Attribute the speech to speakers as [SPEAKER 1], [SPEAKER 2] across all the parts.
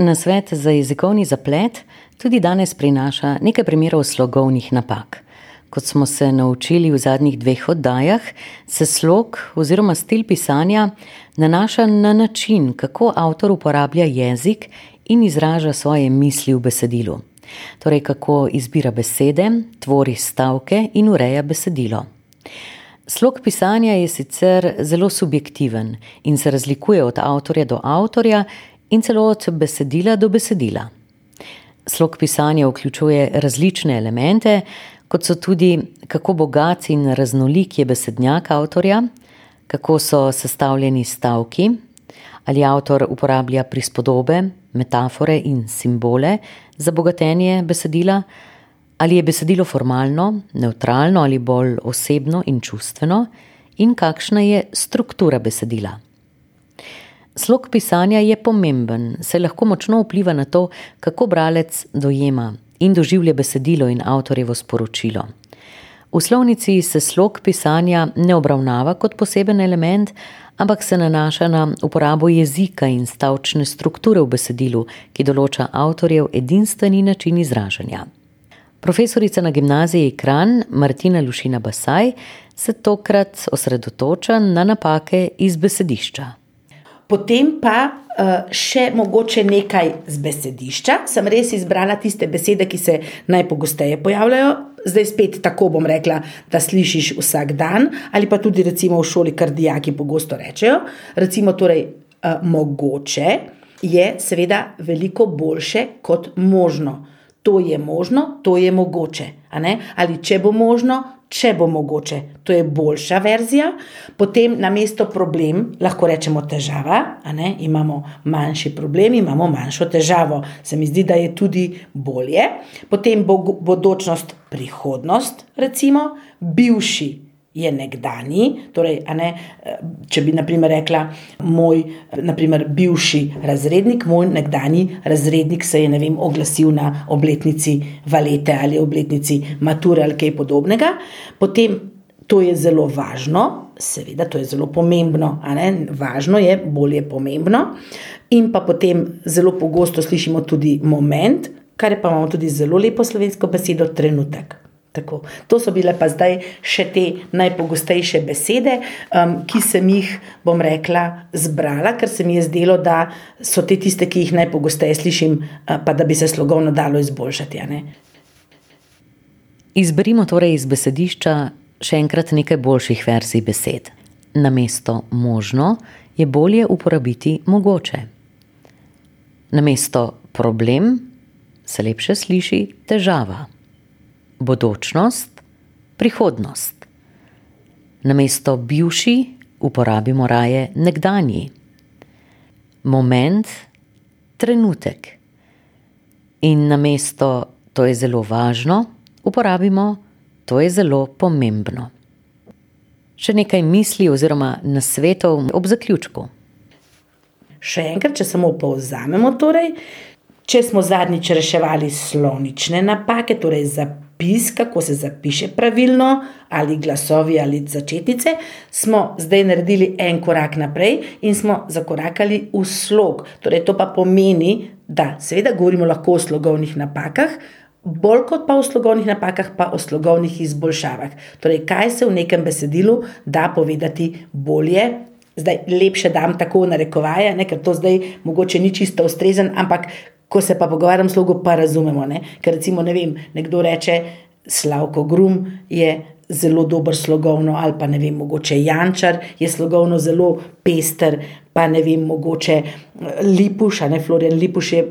[SPEAKER 1] Na svet za jezikovni zaplet tudi danes prinaša nekaj primerov slogovnih napak. Kot smo se naučili v zadnjih dveh oddajah, se slog oziroma stil pisanja nanaša na način, kako avtor uporablja jezik in izraža svoje misli v besedilu. Torej, kako izbira besede, tvori stavke in ureja besedilo. Slog pisanja je sicer zelo subjektiven in se razlikuje od avtorja do avtorja in celo od besedila do besedila. Slog pisanja vključuje različne elemente, kot so tudi, kako bogat in raznolik je besednjak avtorja, kako so sestavljeni stavki, ali avtor uporablja prispodobe, metafore in simbole za bogatenje besedila, ali je besedilo formalno, neutralno ali bolj osebno in čustveno, in kakšna je struktura besedila. Slog pisanja je pomemben, saj lahko močno vpliva na to, kako bralec dojema in doživlja besedilo in avtorjevo sporočilo. V slovnici se slog pisanja ne obravnava kot poseben element, ampak se nanaša na uporabo jezika in stavčne strukture v besedilu, ki določa avtorjev edinstveni način izražanja. Profesorica na gimnaziji Kran Martina Lušina Basaj se tokrat osredotoča na napake iz besedišča.
[SPEAKER 2] Potem pa uh, še mogoče nekaj z besedišča. Sem res izbrala tiste besede, ki se najpogosteje pojavljajo. Zdaj spet tako bom rekla, da slišiš vsak dan, ali pa tudi recimo v šoli, kar dijaki pogosto rečejo. Recimo, torej, uh, mogoče je seveda veliko boljše kot možno. To je možno, to je mogoče. Ali če bo možno, če bo mogoče, to je boljša verzija, potem na mesto problem lahko rečemo težava, imamo manjši problem, imamo manjšo težavo. Se mi zdi, da je tudi bolje. Potem bo bodočnost, prihodnost, recimo, bivši je nekdani. Torej, ne, če bi naprimer rekla, moj naprimer, bivši razrednik, moj nekdani razrednik se je vem, oglasil na obletnici valete ali obletnici mature ali kaj podobnega. Potem to je zelo važno, seveda, to je zelo pomembno. Važno je, bolje pomembno. In pa potem zelo pogosto slišimo tudi moment, kar je pa imamo tudi zelo lepo slovensko besedo, trenutek. Tako. To so bile pa zdaj še te najpogostejše besede, um, ki sem jih, bom rekla, zbrala, ker se mi je zdelo, da so te tiste, ki jih najpogosteje slišim, uh, pa da bi se slogovno dalo izboljšati.
[SPEAKER 1] Izberimo torej iz besedišča še enkrat nekaj boljših verzij besed. Na mesto možno je bolje uporabiti mogoče. Na mesto problem se lepše sliši težava bodočnost, prihodnost. Namesto bivši uporabimo raje nekdanji. Moment, trenutek. In namesto to je zelo važno, uporabimo to je zelo pomembno. Še nekaj misli oziroma nasvetov ob zaključku.
[SPEAKER 2] Še enkrat, če samo povzamemo, torej, če smo zadnjič reševali slovnične napake, torej zapise zapis, kako se zapiše pravilno, ali glasovi ali začetnice, smo zdaj naredili en korak naprej in smo zakorakali v slog. Torej, to pa pomeni, da seveda govorimo lahko o slogovnih napakah. Bolj kot pa o slogovnih napakah, pa o slogovnih izboljšavah. Torej, kaj se v nekem besedilu da povedati bolje, zdaj lepše dam tako v narekovaje, ne, ker to zdaj mogoče ni čisto ustrezen, ampak ko se pa pogovarjam s slogo, pa razumemo. Ne? Ker recimo, ne vem, nekdo reče, Slavko Grum je zelo dober slogovno, ali pa ne vem, mogoče Jančar je slogovno zelo pester, pa ne vem, mogoče Lipuš, a ne Florian Lipuš je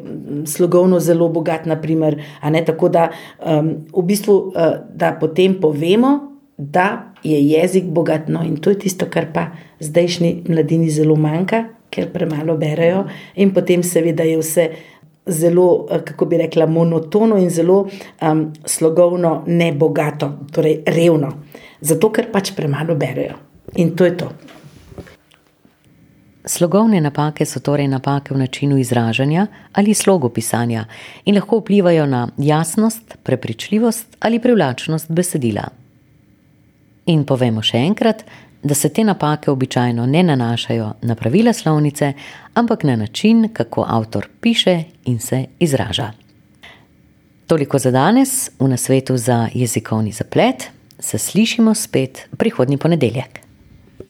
[SPEAKER 2] slogovno zelo bogat, naprimer, ne tako da um, v bistvu, uh, da potem povemo, da je jezik bogat, no in to je tisto, kar pa zdajšnji mladini zelo manjka, ker premalo berajo in potem seveda je vse zelo, eh, kako bi rekla, monotono in zelo um, slogovno ne bogato, torej revno. Zato, ker pač premalo berejo. In to je to.
[SPEAKER 1] Slogovne napake so torej napake v načinu izražanja ali slogu pisanja in lahko vplivajo na jasnost, prepričljivost ali privlačnost besedila. In povemo še enkrat, da se te napake običajno ne nanašajo na pravila slovnice, ampak na način, kako avtor piše in se izraža. Toliko za danes v nasvetu za jezikovni zaplet, se slišimo spet prihodnji ponedeljek.